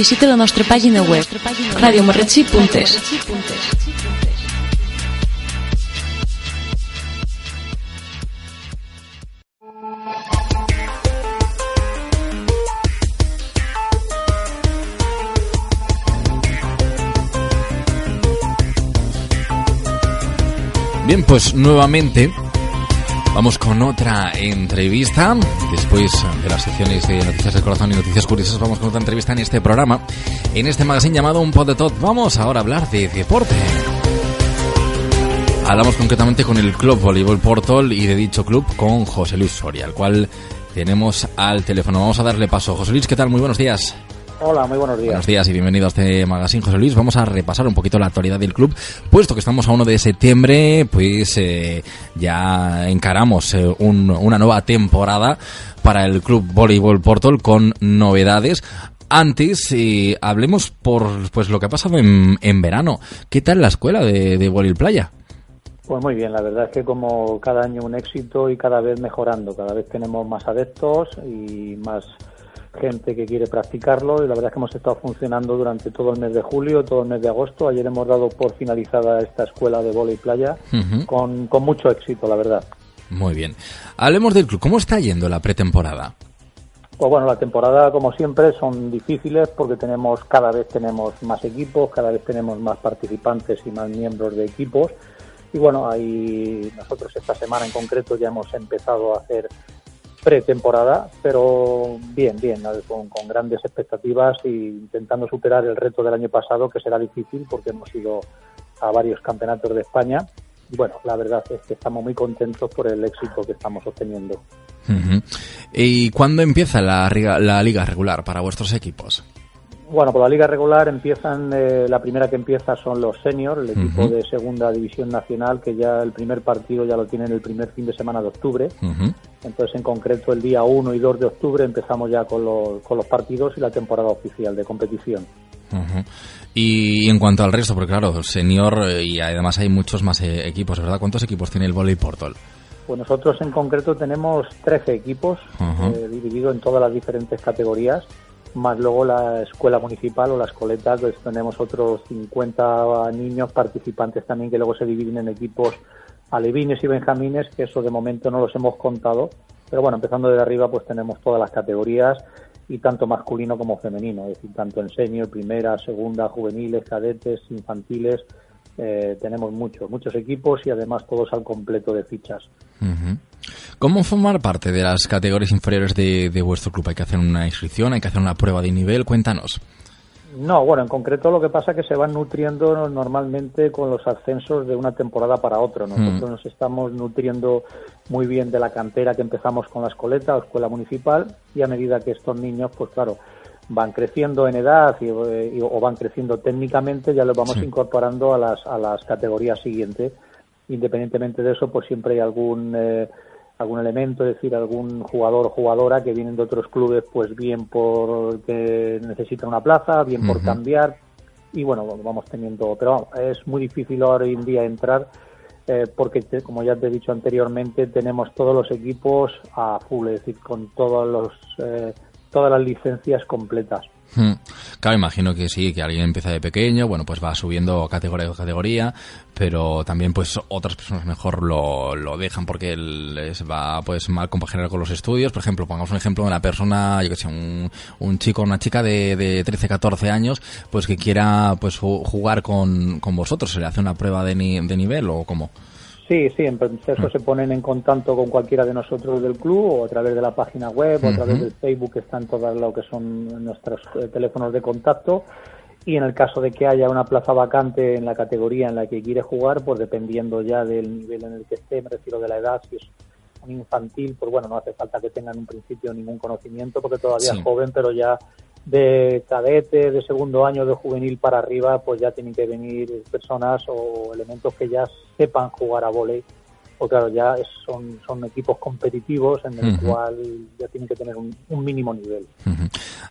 Visita la nostra pàgina web radiomarratxí.es Bien, pues nuevamente vamos con otra entrevista. Después de las secciones de Noticias del Corazón y Noticias Curiosas, vamos con otra entrevista en este programa, en este magazine llamado Un Pod de Tot. Vamos ahora a hablar de deporte. Hablamos concretamente con el Club Voleibol Portol y de dicho club con José Luis Soria, al cual tenemos al teléfono. Vamos a darle paso. José Luis, ¿qué tal? Muy buenos días. Hola, muy buenos días. Buenos días y bienvenido a este magazine, José Luis. Vamos a repasar un poquito la actualidad del club, puesto que estamos a 1 de septiembre, pues eh, ya encaramos eh, un- una nueva temporada para el club Voleibol Portol con novedades. Antes, eh, hablemos por pues lo que ha pasado en, en verano. ¿Qué tal la escuela de, de Voleibol Playa? Pues muy bien, la verdad es que como cada año un éxito y cada vez mejorando, cada vez tenemos más adeptos y más gente que quiere practicarlo y la verdad es que hemos estado funcionando durante todo el mes de julio, todo el mes de agosto. Ayer hemos dado por finalizada esta escuela de vóley playa Ujú. con, con mucho éxito, la verdad. Muy bien. Hablemos del club. ¿Cómo está yendo la pretemporada? Pues bueno, la temporada, como siempre, son difíciles porque tenemos cada vez tenemos más equipos, cada vez tenemos más participantes y más miembros de equipos. Y bueno, ahí nosotros esta semana en concreto ya hemos empezado a hacer pretemporada, pero bien, bien, con, grandes expectativas e intentando superar el reto del año pasado, que será difícil porque hemos ido a varios campeonatos de España. Y bueno, la verdad es que estamos muy contentos por el éxito que estamos obteniendo. ¿Y cuándo empieza la liga regular para vuestros equipos? Bueno, por la liga regular empiezan, eh, la primera que empieza son los seniors, el equipo de segunda división nacional, que ya el primer partido ya lo tienen el primer fin de semana de octubre. Entonces, en concreto, el día 1 y 2 de octubre empezamos ya con los, con los partidos y la temporada oficial de competición. Y, en cuanto al resto, porque claro, senior eh, y además hay muchos más eh, equipos, ¿verdad? ¿Cuántos equipos tiene el Volley Portal? Pues nosotros en concreto tenemos 13 equipos divididos en todas las diferentes categorías más luego la escuela municipal o la escoleta, pues tenemos otros 50 niños participantes también que luego se dividen en equipos alevines y benjamines, que eso de momento no los hemos contado, pero bueno, empezando desde arriba pues tenemos todas las categorías y tanto masculino como femenino, es decir, tanto en senior, primera, segunda, juveniles, cadetes, infantiles, eh, tenemos muchos, muchos equipos y además todos al completo de fichas. ¿Cómo formar parte de las categorías inferiores de, vuestro club? ¿Hay que hacer una inscripción? ¿Hay que hacer una prueba de nivel? Cuéntanos. No, bueno, en concreto lo que pasa es que se van nutriendo normalmente con los ascensos de una temporada para otra. Nosotros nos estamos nutriendo muy bien de la cantera que empezamos con la escoleta o escuela municipal y a medida que estos niños, pues claro, van creciendo en edad y, o van creciendo técnicamente, ya los vamos incorporando a las, a las categorías siguientes. Independientemente de eso, pues siempre hay algún... Eh, algún elemento, es decir, algún jugador o jugadora que vienen de otros clubes, pues bien porque necesita una plaza, bien por cambiar, y bueno, vamos teniendo, pero es muy difícil ahora hoy en día entrar eh, porque, como ya te he dicho anteriormente, tenemos todos los equipos a full, es decir, con todos los, eh, todas las licencias completas. Hmm. Claro, imagino que sí, que alguien empieza de pequeño, bueno, pues va subiendo categoría a categoría, pero también pues otras personas mejor lo, lo dejan porque les va pues mal compaginar con los estudios. Por ejemplo, pongamos un ejemplo de una persona, yo que sé, un, un chico una chica de, de 13, 14 años, pues que quiera pues jugar con, con vosotros, ¿se le hace una prueba de, de nivel o cómo? Sí, sí, en proceso se ponen en contacto con cualquiera de nosotros del club o a través de la página web o a través del Facebook que están todas lo que son nuestros eh, teléfonos de contacto. Y en el caso de que haya una plaza vacante en la categoría en la que quiere jugar, pues dependiendo ya del nivel en el que esté, me refiero de la edad, si es un infantil, pues bueno, no hace falta que tengan en un principio ningún conocimiento porque todavía es joven, pero ya de cadete, de segundo año, de juvenil para arriba, pues ya tienen que venir personas o elementos que ya sepan jugar a volei. O claro, ya son, son equipos competitivos en el cual ya tienen que tener un, mínimo nivel.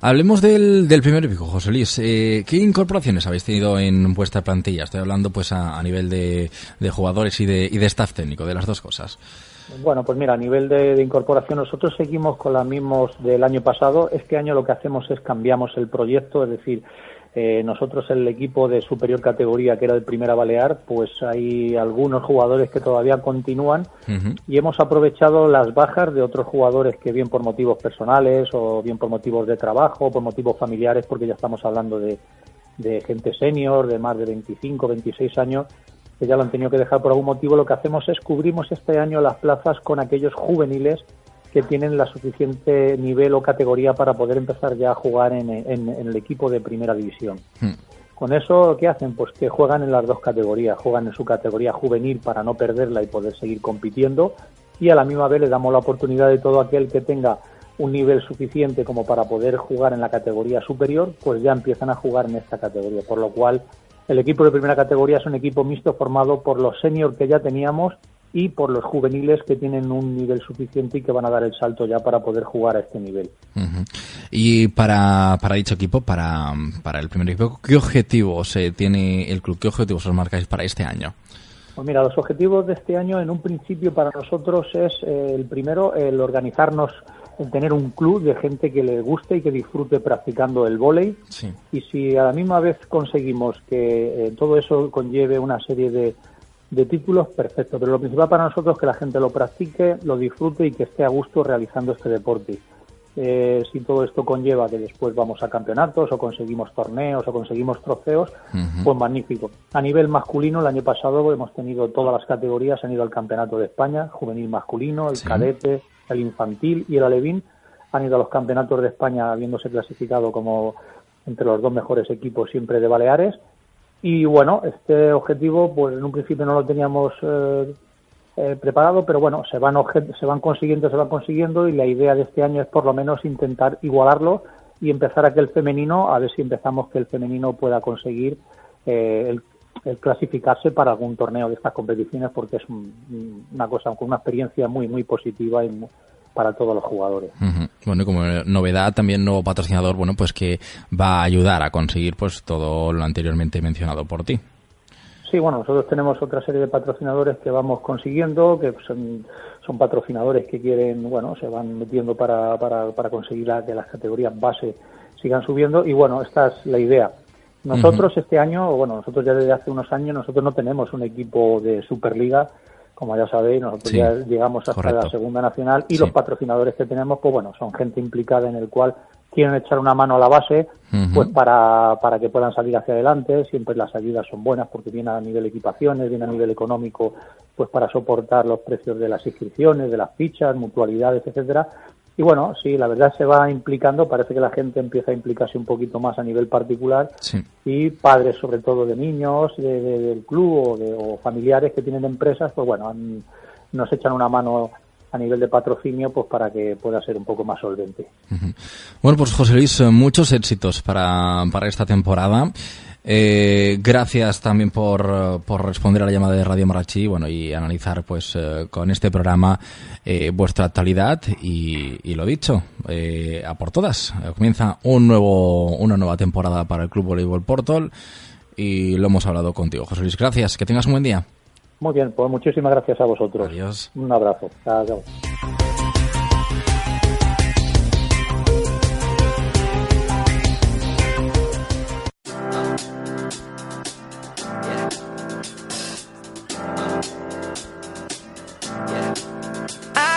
Hablemos del, del primer equipo, José Luis. Eh, ¿Qué incorporaciones habéis tenido en vuestra plantilla? Estoy hablando pues a, nivel de, de jugadores y de, y de staff técnico, de las dos cosas. Bueno, pues mira, a nivel de, incorporación nosotros seguimos con las mismos del año pasado. Este año lo que hacemos es cambiamos el proyecto, es decir, eh, nosotros el equipo de superior categoría que era el primera Balear, pues hay algunos jugadores que todavía continúan y hemos aprovechado las bajas de otros jugadores que bien por motivos personales o bien por motivos de trabajo, por motivos familiares, porque ya estamos hablando de, de gente senior, de más de 25, 26 años, que ya lo han tenido que dejar por algún motivo, lo que hacemos es cubrimos este año las plazas con aquellos juveniles que tienen la suficiente nivel o categoría para poder empezar ya a jugar en, el equipo de primera división. Hmm. Con eso, ¿qué hacen? Pues que juegan en las dos categorías. Juegan en su categoría juvenil para no perderla y poder seguir compitiendo. Y a la misma vez le damos la oportunidad de todo aquel que tenga un nivel suficiente como para poder jugar en la categoría superior, pues ya empiezan a jugar en esta categoría. Por lo cual, el equipo de primera categoría es un equipo mixto formado por los seniors que ya teníamos y por los juveniles que tienen un nivel suficiente y que van a dar el salto ya para poder jugar a este nivel. Y para, para dicho equipo, para, para el primer equipo, ¿qué objetivos eh, tiene el club? ¿Qué objetivos os marcáis para este año? Pues mira, los objetivos de este año en un principio para nosotros es eh, el primero, el organizarnos en tener un club de gente que le guste y que disfrute practicando el vóley. Y si a la misma vez conseguimos que eh, todo eso conlleve una serie de, de títulos, perfecto. Pero lo principal para nosotros es que la gente lo practique, lo disfrute y que esté a gusto realizando este deporte. eh, si todo esto conlleva que después vamos a campeonatos o conseguimos torneos o conseguimos trofeos, pues magnífico. A nivel masculino, el año pasado hemos tenido todas las categorías, han ido al Campeonato de España, juvenil masculino, el cadete, el infantil y el alevín, han ido a los campeonatos de España habiéndose clasificado como entre los dos mejores equipos siempre de Baleares. Y bueno, este objetivo, pues en un principio no lo teníamos eh, eh, preparado, pero bueno, se van, se van consiguiendo, se van consiguiendo y la idea de este año es por lo menos intentar igualarlo y empezar a que el femenino, a ver si empezamos que el femenino pueda conseguir eh, el, clasificarse para algún torneo de estas competiciones porque es una cosa con una experiencia muy muy positiva y para todos los jugadores. Bueno, y como novedad también nuevo patrocinador, bueno, pues que va a ayudar a conseguir pues todo lo anteriormente mencionado por ti. Sí, bueno, nosotros tenemos otra serie de patrocinadores que vamos consiguiendo, que son, son patrocinadores que quieren, bueno, se van metiendo para, para, para conseguir que las categorías base sigan subiendo y bueno, esta es la idea. Nosotros este año, bueno, nosotros ya desde hace unos años, nosotros no tenemos un equipo de Superliga, como ya sabéis, nosotros ya llegamos hasta la segunda nacional y los patrocinadores que tenemos, pues bueno, son gente implicada en el cual quieren echar una mano a la base, pues para, para que puedan salir hacia adelante. Siempre las ayudas son buenas porque viene a nivel equipaciones, viene a nivel económico, pues para soportar los precios de las inscripciones, de las fichas, mutualidades, etcétera. Y bueno, sí, la verdad se va implicando, parece que la gente empieza a implicarse un poquito más a nivel particular y padres sobre todo de niños del club o, de, o familiares que tienen empresas, pues bueno, nos echan una mano a nivel de patrocinio pues para que pueda ser un poco más solvente. Bueno, pues José Luis, muchos éxitos para, para esta temporada. Eh, gracias también por, por, responder a la llamada de Radio Marachi bueno, y analizar pues eh, con este programa vuestra actualidad y, y lo dicho, a por todas. comienza un nuevo, una nueva temporada para el Club Voleibol Portol y lo hemos hablado contigo. José Luis, gracias. Que tengas un buen día. Muy bien, pues muchísimas gracias a vosotros. Adiós. Un abrazo. Chao.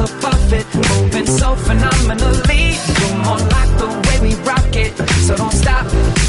off of it, moving so phenomenally. You're more like the way we rock it, so don't stop.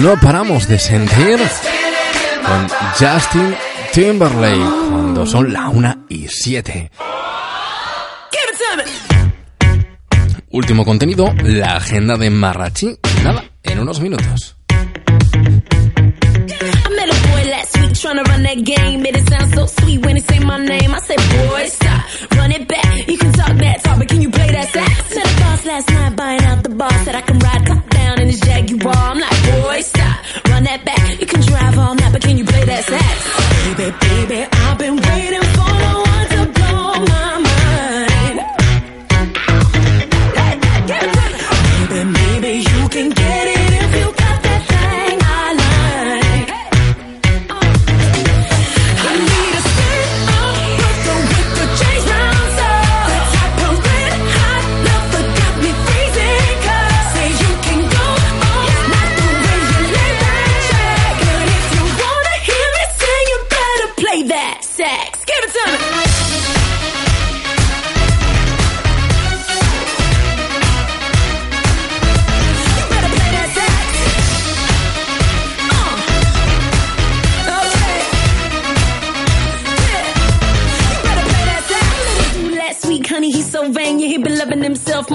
No, paramos de sentir con Justin Timberlake cuando son la una y siete. Give it to me. Último contenido, la agenda de Marrachi. Nada, en unos minutos. Last but can you play that sax? Baby, baby,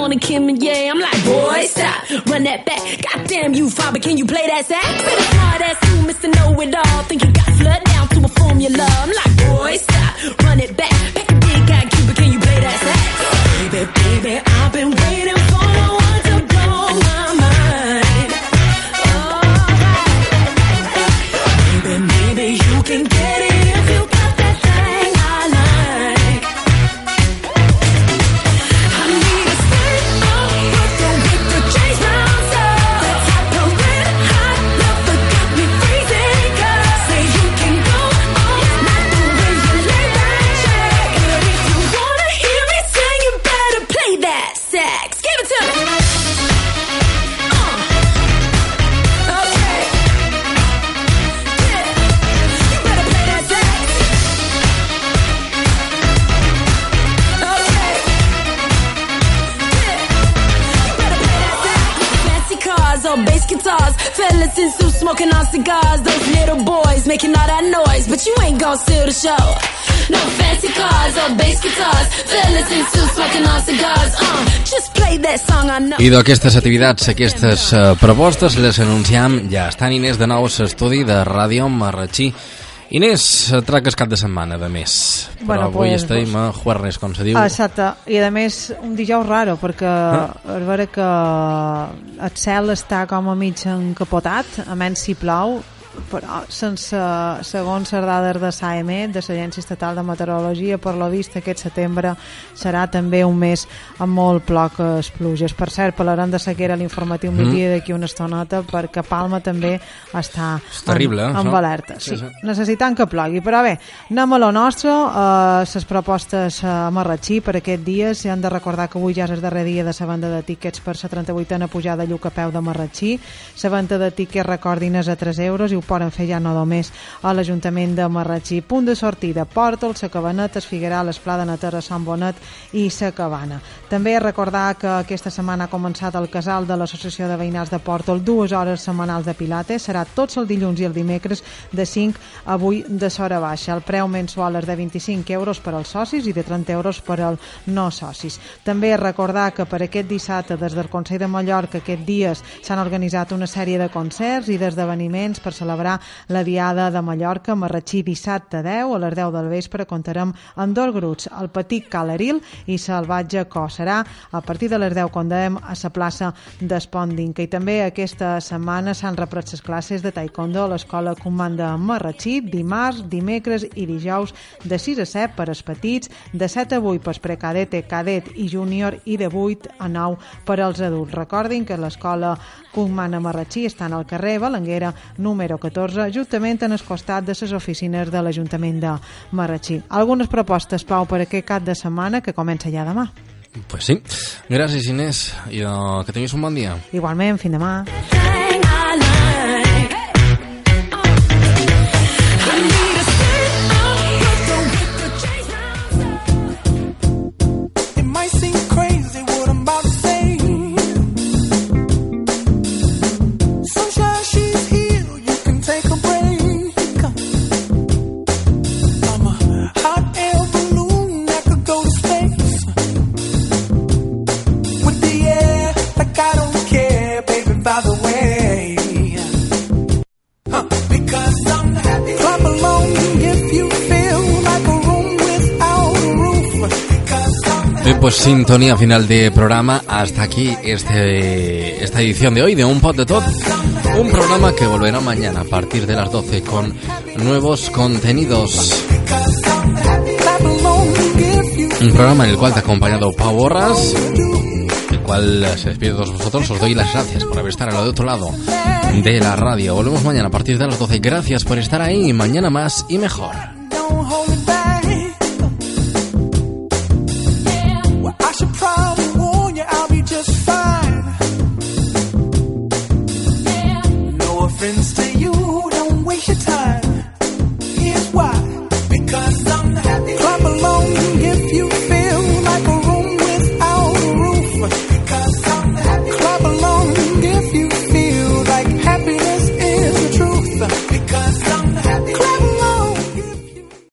more than Kim and yeah. I'm like, boy, stop, run that back. Goddamn you, father, can you play that sax? Been a smart ass you, Mr. Know It All. Think you got flood down to a formula. I'm like, boy, stop, run it back. I d'aquestes activitats, aquestes eh, propostes, les anunciam ja estan Inés de nou a l'estudi de Ràdio Marratxí. Inés, eh, traques cap de setmana, de més. Però Bueno, avui pues, estem a jueves, com se diu. Exacte, i a més un dijous raro perquè Ah. és vera que el cel està com a mig encapotat, a menys si plou però sense, segons les dades de SAEMET, de l'Agència Estatal de Meteorologia, per lo vist aquest setembre serà també un mes amb molt ploques pluges. Per cert, parlarem de sequera a l'informatiu Mm. migdia d'aquí una estoneta perquè Palma també està És terrible, eh, amb, amb això? alerta. Sí, Sí, sí. necessitant que plogui. Però bé, anem a lo nostre, les propostes a Marratxí per aquest dia. Si han de recordar que avui ja és el darrer dia de la venda de tíquets per la 38a pujada a Lluc a peu de Marratxí. La venda de tíquets, recordin, és a 3 euros i ho poden fer ja no només a l'Ajuntament de Marratxí. Punt de sortida, Pòrtol, la Cabanet, es Figuerà, l'Esplà de Natera, Sant Bonet i la Cabana. També recordar que aquesta setmana ha començat el casal de l'Associació de Veïnals de Pòrtol, dues hores setmanals de pilates, serà tots el dilluns i el dimecres de 5 a 8 de s'hora baixa. El preu mensual és de 25 euros per als socis i de 30 euros per als no socis. També recordar que per aquest dissabte des del Consell de Mallorca aquest dies s'han organitzat una sèrie de concerts i d'esdeveniments per celebrar celebrar la Diada de Mallorca a Marratxí dissabte 10 a les 10 del vespre comptarem amb dos grups, el Petit Caleril i Salvatge Co. Serà a partir de les 10 quan dèiem a la plaça d'Esponding, que també aquesta setmana s'han repret les classes de taekwondo a l'escola Comanda Marratxí dimarts, dimecres i dijous de 6 a 7 per als petits, de 7 a 8 per precadete, cadet i júnior i de 8 a 9 per als adults. Recordin que l'escola Comanda Marratxí està al carrer Balanguera número 14, justament en el costat de les oficines de l'Ajuntament de Marratxí. Algunes propostes, Pau, per aquest cap de setmana que comença ja demà. Pues sí. Gràcies, Inés. I uh, que tinguis un bon dia. Igualment, fins demà. Pues sintonía final de programa. Hasta aquí este, esta edición de hoy de Un Pot de Tot. Un programa que volverá mañana a partir de las 12 con nuevos contenidos. Un programa en el cual te ha acompañado Pau Borras, el cual se despide de todos vosotros. Os doy las gracias por haber estado al otro lado de la radio. Volvemos mañana a partir de las 12. Gracias por estar ahí. Mañana más y mejor.